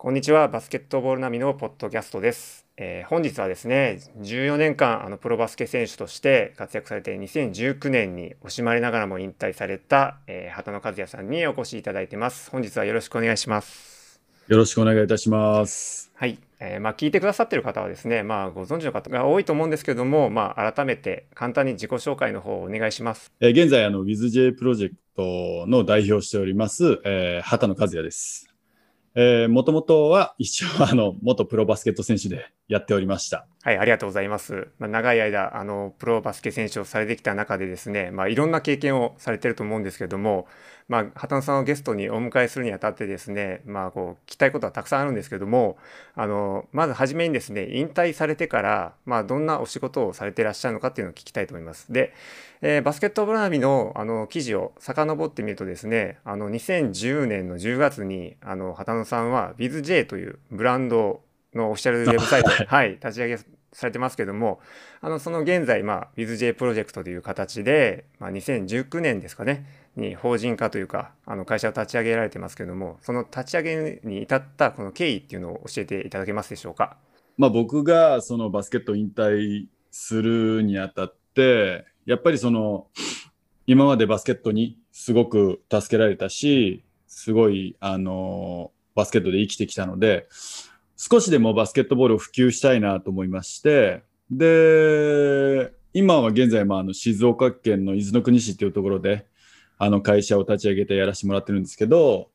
こんにちは。バスケットボール並みのポッドキャストです、えー本日はですね14年間あのプロバスケ選手として活躍されて2019年に惜しまれながらも引退された、えー畑野和也さんにお越しいただいてます。本日はよろしくお願いします。よろしくお願いいたします。はい、えーまあ聞いてくださってる方はですねまあご存知の方が多いと思うんですけどもまあ改めて簡単に自己紹介の方をお願いします。えー現在、あの、WithJ プロジェクトの代表をしております、えー畑野和也です。もともとは一応、あの、元プロバスケット選手でやっておりました。はい、ありがとうございます。まあ、長い間、あの、プロバスケ選手をされてきた中でですね、まあ、いろんな経験をされてると思うんですけども、まあ、畑野さんをゲストにお迎えするにあたってですね、まあ、こう、聞きたいことはたくさんあるんですけども、あの、まずはじめにですね、引退されてから、まあ、どんなお仕事をされていらっしゃるのかっていうのを聞きたいと思います。で、えーバスケットボールナビのあの記事を遡ってみるとですね、あの2010年の10月にあの畑野さんは BizJ というブランドのオフィシャルウェブサイト、はい、立ち上げされてますけども、あのその現在、まあ、BizJ プロジェクトという形で、まあ、2019年ですかね、に法人化というか、あの会社を立ち上げられてますけども、その立ち上げに至ったこの経緯っていうのを教えていただけますでしょうか？まあ、僕がそのバスケット引退するにあたって、やっぱりその、今までバスケットにすごく助けられたし、すごい、あの、バスケットで生きてきたので、少しでもバスケットボールを普及したいなと思いまして、で、今は現在、まあ、あの静岡県の伊豆の国市っていうところで、あの会社を立ち上げてやらせてもらってるんですけど、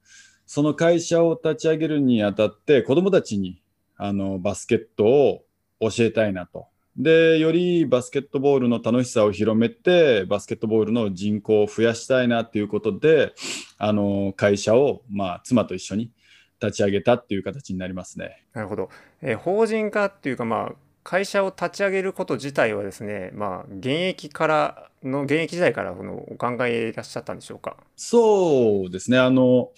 その会社を立ち上げるにあたって、子供たちにあのバスケットを教えたいなと。で、よりバスケットボールの楽しさを広めて、バスケットボールの人口を増やしたいなっていうことで、あの会社を、まあ、妻と一緒に立ち上げたっていう形になりますね。なるほど。えー法人化っていうか、まあ、会社を立ち上げること自体はですね、まあ、現役からの、現役時代からこのお考えいらっしゃったんでしょうか？そうですね。あの、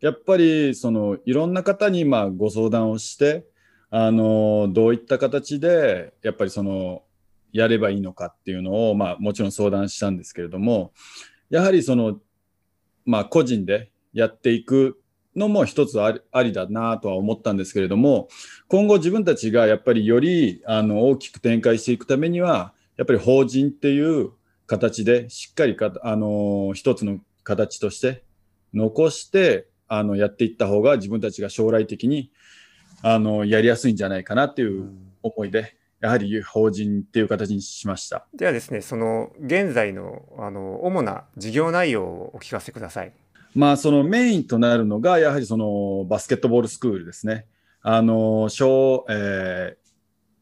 やっぱり、その、いろんな方に、まあ、ご相談をして、あの、どういった形で、やっぱりその、やればいいのかっていうのを、まあ、もちろん相談したんですけれども、やはりその、まあ、個人でやっていくのも一つありだなとは思ったんですけれども、今後自分たちがやっぱりより、あの、大きく展開していくためには、やっぱり法人っていう形でしっかりか、あの、一つの形として残して、あの、やっていった方が自分たちが将来的に、あの、やりやすいんじゃないかなっていう思いで、やはり法人っていう形にしました。ではですね、その現在のあの主な事業内容をお聞かせください。まあ、そのメインとなるのが、やはりそのバスケットボールスクールですね。あの、小、えー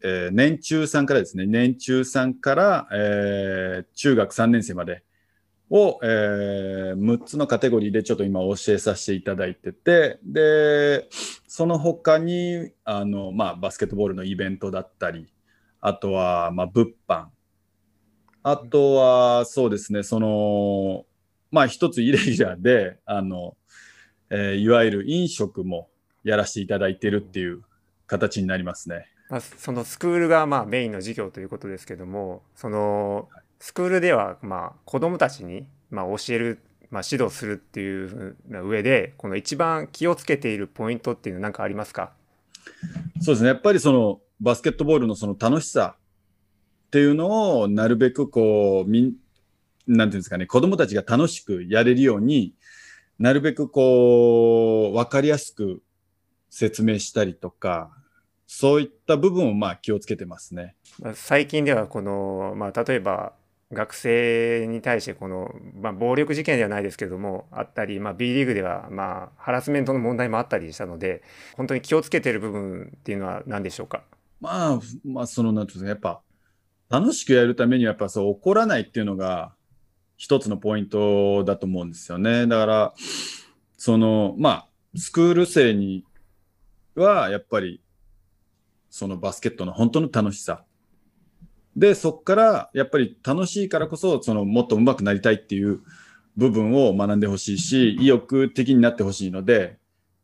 えー年中さんからですね、年中さんから、えー中学3年生までを、えー6つのカテゴリーでちょっと今教えさせていただいてて、で、その他に、あの、まあ、バスケットボールのイベントだったり、あとは、まあ、物販。あとは、そうですね、その、まあ、一つイレギュラーで、あの、えーいわゆる飲食もやらせていただいてるっていう形になりますね。まあ、そのスクールがまあメインの授業ということですけども、そのスクールではまあ子どもたちにまあ教える、まあ、指導するっていう上で、この一番気をつけているポイントっていうのは何かありますか？そうですね。やっぱりそのバスケットボールのその楽しさっていうのをなるべくこう、みん、なんていうんですかね、子供たちが楽しくやれるようになるべくこう、わかりやすく説明したりとか、そういった部分をまあ気をつけてますね。まあ最近ではこの、まあ、例えば学生に対してこの、まあ、暴力事件ではないですけどもあったり、まあ、B リーグでは、まあ、ハラスメントの問題もあったりしたので本当に気をつけている部分っていうのは何でしょうか？まあ、まあ、その、なんていうんですか、やっぱ、楽しくやるためには、やっぱそう、怒らないっていうのが、一つのポイントだと思うんですよね。だから、その、まあ、スクール生には、やっぱり、そのバスケットの本当の楽しさ。で、そこから、やっぱり楽しいからこそ、その、もっと上手くなりたいっていう部分を学んでほしいし、意欲的になってほしいので、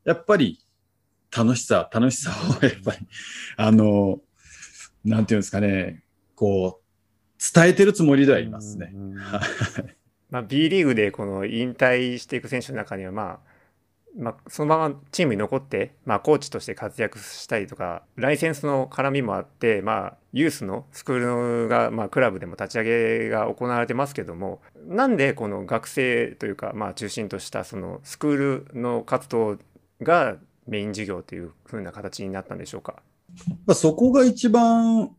やっぱり、楽しさ、楽しさを、やっぱり、あの、なんていうんですかね、こう、伝えてるつもりではいますね。まあ、B リーグでこの引退していく選手の中にはまあまあ、そのままチームに残って、まあ、コーチとして活躍したりとかライセンスの絡みもあって、まあ、ユースのスクールが、まあ、クラブでも立ち上げが行われてますけどもなんでこの学生というか、まあ、中心としたそのスクールの活動がメイン事業というふうな形になったんでしょうか？まあ、そこが一番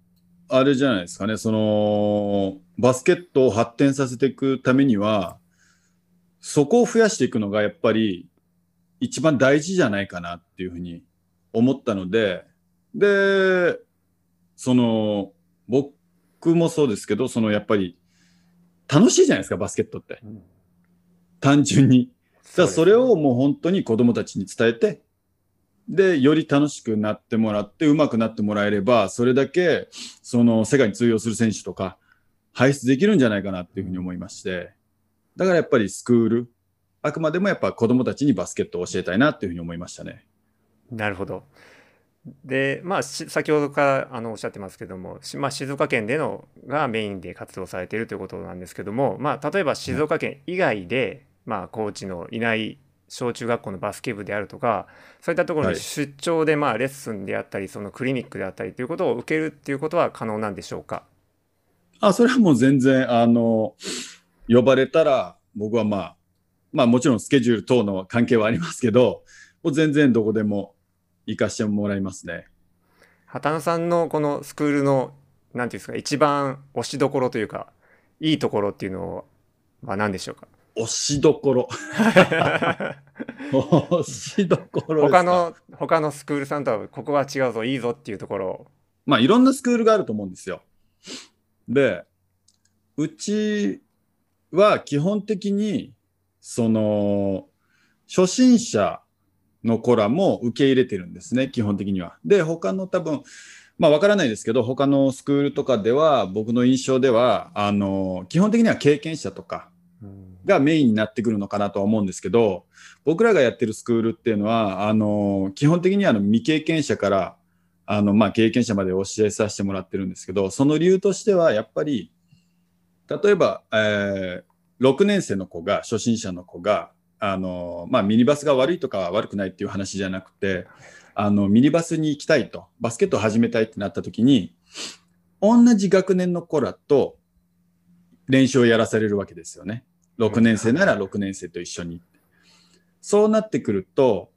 あれじゃないですかねそのバスケットを発展させていくためにはそこを増やしていくのがやっぱり一番大事じゃないかなっていうふうに思ったので、で、その、僕もそうですけど、そのやっぱり楽しいじゃないですか、バスケットって。うん、単純に。だそれをもう本当に子供たちに伝えて、で、より楽しくなってもらって、上手くなってもらえれば、それだけ、その世界に通用する選手とか、輩出できるんじゃないかなっていうふうに思いまして、だからやっぱりスクール、あくまでもやっぱ子供たちにバスケットを教えたいなっていうふうに思いましたね。なるほど。でまあ先ほどからあのおっしゃってますけども、まあ、静岡県でのがメインで活動されているということなんですけども、まあ、例えば静岡県以外で、まあ、コーチのいない小中学校のバスケ部であるとかそういったところに出張でまあレッスンであったり、そのクリニックであったりということを受けるっていうことは可能なんでしょうか？あそれはもう全然あの呼ばれたら僕はまあまあもちろんスケジュール等の関係はありますけど、もう全然どこでも行かしてもらいますね。畑野さんのこのスクールの、なんていうんですか、一番推しどころというか、いいところっていうのは何でしょうか？推しどころ。推しどころ他の、他のスクールさんとは、ここは違うぞ、いいぞっていうところ。まあ、いろんなスクールがあると思うんですよ。で、うちは基本的に、その、初心者の子らも受け入れてるんですね、基本的には。で、他の多分、まあわからないですけど、他のスクールとかでは、僕の印象では、あの、基本的には経験者とかがメインになってくるのかなとは思うんですけど、僕らがやってるスクールっていうのは、あの、基本的にはあの未経験者から、あの、まあ経験者まで教えさせてもらってるんですけど、その理由としては、やっぱり、例えば、えー、6年生の子が、初心者の子が、あの、まあ、ミニバスが悪いとか悪くないっていう話じゃなくて、あの、ミニバスに行きたいと、バスケットを始めたいってなった時に、同じ学年の子らと練習をやらされるわけですよね。6年生なら6年生と一緒に。そうなってくると、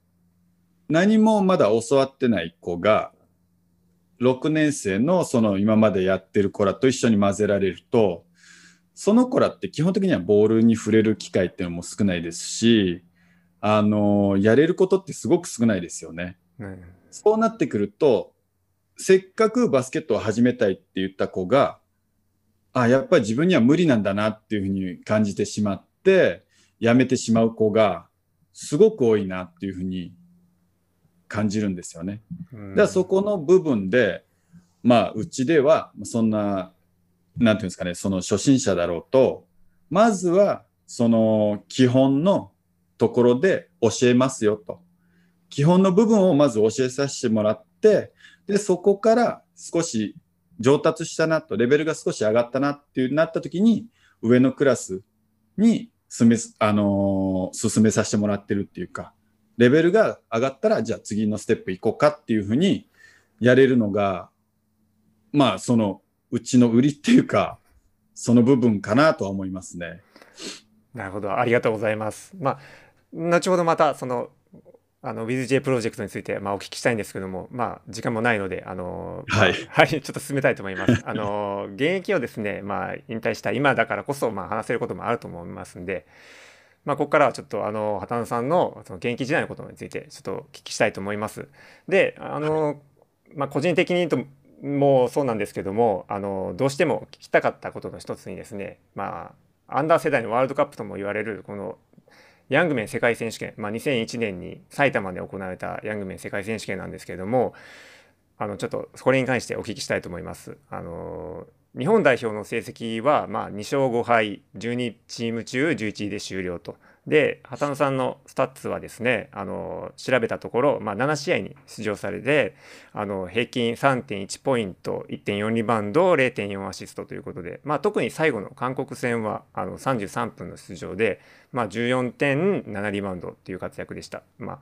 何もまだ教わってない子が、6年生のその今までやってる子らと一緒に混ぜられると、その子らって基本的にはボールに触れる機会っていうのも少ないですし、あの、やれることってすごく少ないですよね。うん、そうなってくると、せっかくバスケットを始めたいって言った子が、あ、やっぱり自分には無理なんだなっていうふうに感じてしまって、やめてしまう子がすごく多いなっていうふうに感じるんですよね。うん、だからそこの部分で、まあ、うちではそんななんていうんですかね、その初心者だろうと、まずはその基本のところで教えますよと。基本の部分をまず教えさせてもらって、で、そこから少し上達したなと、レベルが少し上がったなっていうなった時に、上のクラスに進め、あのー、進めさせてもらってるっていうか、レベルが上がったら、じゃあ次のステップ行こうかっていうふうにやれるのが、まあ、そのうちの売りっていうか、その部分かなとは思いますね。なるほど、ありがとうございます。まあ、後ほどまたそのあの WithJ プロジェクトについて、まあ、お聞きしたいんですけども、まあ、時間もないので、あのはい、はい、ちょっと進めたいと思います。あの現役をですね、まあ、引退した今だからこそ、まあ、話せることもあると思いますんで、まあ、ここからはちょっとあの畑野さんのその現役時代のことについてちょっとお聞きしたいと思います。で、あの、まあ、個人的に言うともそうなんですけどもあのどうしても聞きたかったことの一つにですねまあアンダー世代のワールドカップとも言われるこのヤングメン世界選手権、まあ、2001年に埼玉で行われたヤングメン世界選手権なんですけれどもあのちょっとこれに関してお聞きしたいと思います。あの日本代表の成績は、まあ、2勝5敗12チーム中11位で終了とで波多野さんのスタッツはですねあの調べたところ、まあ、7試合に出場されてあの平均3.1ポイント1.4リバウンド0.4アシストということで、まあ、特に最後の韓国戦はあの33分の出場で、まあ、14.7リバウンドっていう活躍でした。まあ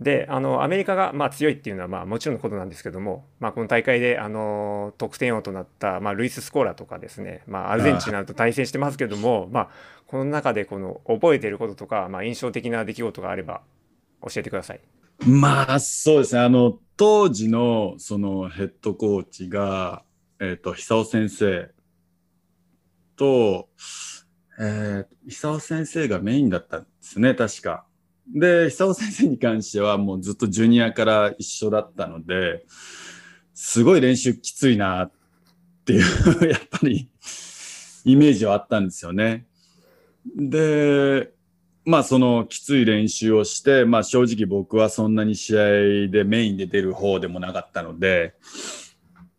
であのアメリカがまあ強いっていうのはまあもちろんのことなんですけども、まあ、この大会であの得点王となった、まあ、ルイス・スコーラとかですね、まあ、アルゼンチンなどと対戦してますけどもまあ、この中でこの覚えていることとか、まあ、印象的な出来事があれば教えてください。まあそうですねあの当時のそのヘッドコーチが、えーと、久尾先生と、えー、久尾先生がメインだったんですね確か。で、久尾先生に関してはもうずっとジュニアから一緒だったので、すごい練習きついなっていう やっぱりイメージはあったんですよね。で、まあそのきつい練習をして、まあ正直僕はそんなに試合でメインで出る方でもなかったので、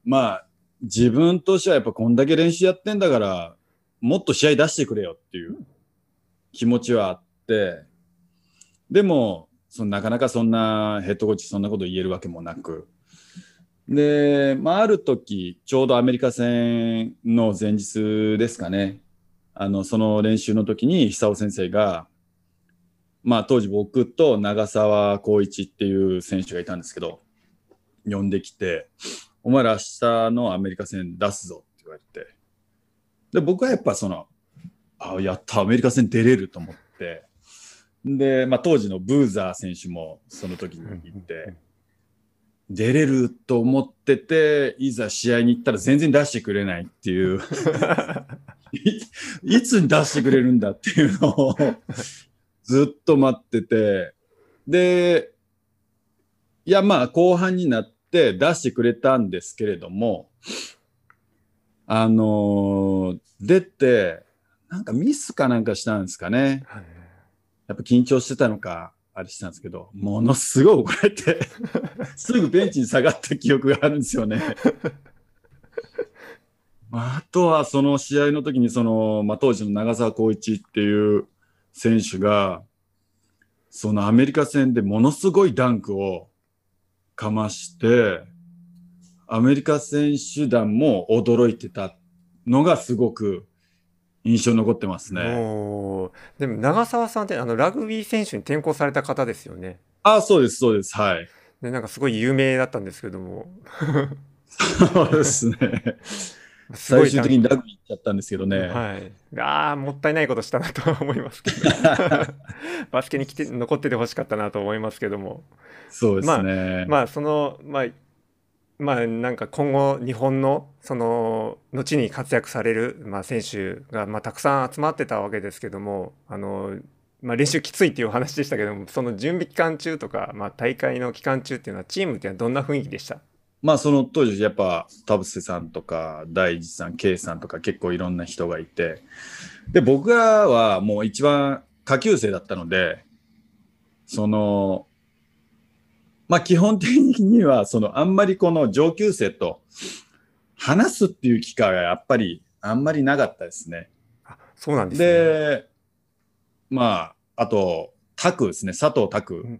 まあ自分としてはやっぱこんだけ練習やってんだから、もっと試合出してくれよっていう気持ちはあって、でも、そのなかなかそんなヘッドコーチそんなこと言えるわけもなく。で、まあ、ある時、ちょうどアメリカ戦の前日ですかね。あの、その練習の時に久尾先生が、まあ、当時僕と長澤光一っていう選手がいたんですけど、呼んできて、お前ら明日のアメリカ戦出すぞって言われて。で、僕はやっぱその、あ、やった、アメリカ戦出れると思って、で、まあ、当時のブーザー選手もその時に行って、出れると思ってて、いざ試合に行ったら全然出してくれないっていう。い、いつに出してくれるんだっていうのをずっと待ってて、で、いや、まあ、後半になって出してくれたんですけれども、あのー、出て、なんかミスかなんかしたんですかね。はいやっぱ緊張してたのか、あれしたんですけど、ものすごい怒られて すぐベンチに下がった記憶があるんですよね。あとはその試合の時にその、まあ、当時の長澤光一っていう選手が、そのアメリカ戦でものすごいダンクをかまして、アメリカ選手団も驚いてたのがすごく印象残ってますね。でも長澤さんってあのラグビー選手に転向された方ですよね。あそうですそうですはい。でなんかすごい有名だったんですけども。そうですね。最終的にラグビー行っちゃったんですけどね。はい。ああ、もったいないことしたなとは思いますけど。バスケに来て残っててほしかったなと思いますけども。そうですね。まあ、まあ、その、まあ、まあなんか今後日本のその後に活躍される、まあ、選手がまあたくさん集まってたわけですけどもあの、まあ、練習きついっていうお話でしたけどもその準備期間中とか、まあ、大会の期間中っていうのはチームってのはどんな雰囲気でした？まあその当時やっぱ田臥さんとか大地さん K さんとか結構いろんな人がいてで僕らはもう一番下級生だったのでそのまあ基本的には、そのあんまりこの上級生と話すっていう機会がやっぱりあんまりなかったですね。あそうなんですね。で、まあ、あと、タクですね、佐藤拓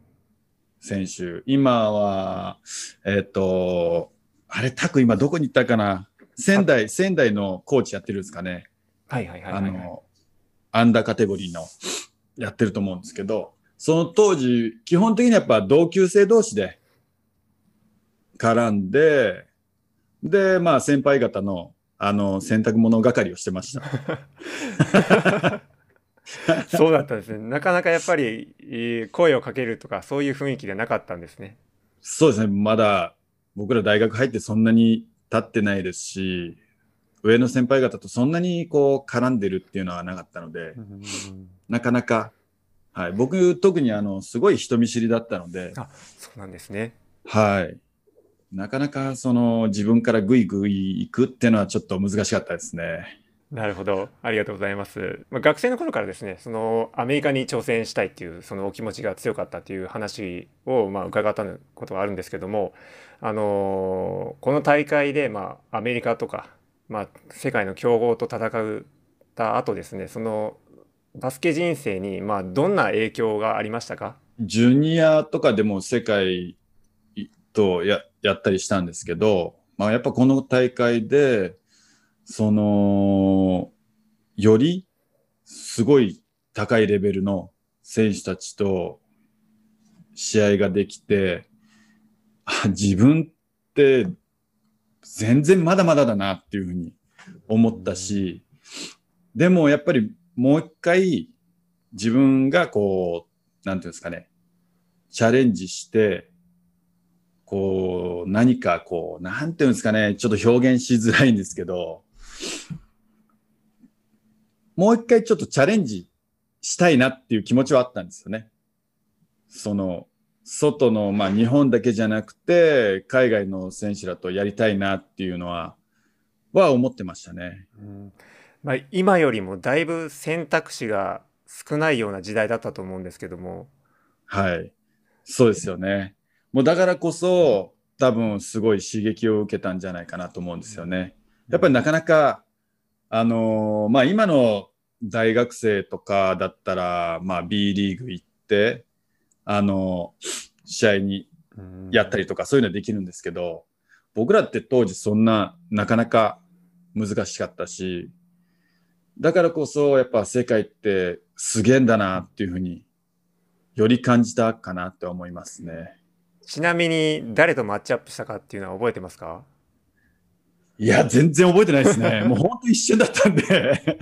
選手。うん、今は、えっ、ー、と、あれ、タク今どこに行ったかな？仙台、仙台のコーチやってるんですかね。はいはいはい、はい、あの、アンダーカテゴリーのやってると思うんですけど、その当時、基本的にやっぱ同級生同士で絡んで、で、まあ先輩方のあの洗濯物係をしてました。そうだったんですね。なかなかやっぱり声をかけるとかそういう雰囲気でなかったんですね。そうですね。まだ僕ら大学入ってそんなに経ってないですし、上の先輩方とそんなにこう絡んでるっていうのはなかったので、なかなかはい、僕特にあのすごい人見知りだったので。あそうなんですね。はい。なかなかその自分からぐいぐい行くっていうのはちょっと難しかったですね。なるほど。ありがとうございます、まあ、学生の頃からですねそのアメリカに挑戦したいっていうそのお気持ちが強かったっていう話をまあ伺ったことがあるんですけどもあのこの大会でまあアメリカとかまあ世界の強豪と戦った後ですねそのバスケ人生に、まあ、どんな影響がありましたか？ジュニアとかでも世界とややったりしたんですけど、まあ、やっぱこの大会で、その、よりすごい高いレベルの選手たちと試合ができて、自分って全然まだまだだなっていうふうに思ったし、でもやっぱりもう一回自分がこう、なんていうんですかね、チャレンジして、こう、何かこう、なんていうんですかね、ちょっと表現しづらいんですけど、もう一回ちょっとチャレンジしたいなっていう気持ちはあったんですよね。その、外の、まあ日本だけじゃなくて、海外の選手らとやりたいなっていうのは、は思ってましたね。うんまあ、今よりもだいぶ選択肢が少ないような時代だったと思うんですけども。はい。そうですよね。もうだからこそ、多分すごい刺激を受けたんじゃないかなと思うんですよね。やっぱりなかなか、あのーまあ今の大学生とかだったら、まあ B リーグ行って、あのー試合にやったり。りとかそういうのはできるんですけど、僕らって当時そんななかなか難しかったし、だからこそやっぱ世界ってすげえんだなっていうふうにより感じたかなって思いますね。ちなみに誰とマッチアップしたかっていうのは覚えてますか？いや、全然覚えてないですね。もう本当一瞬だったんで。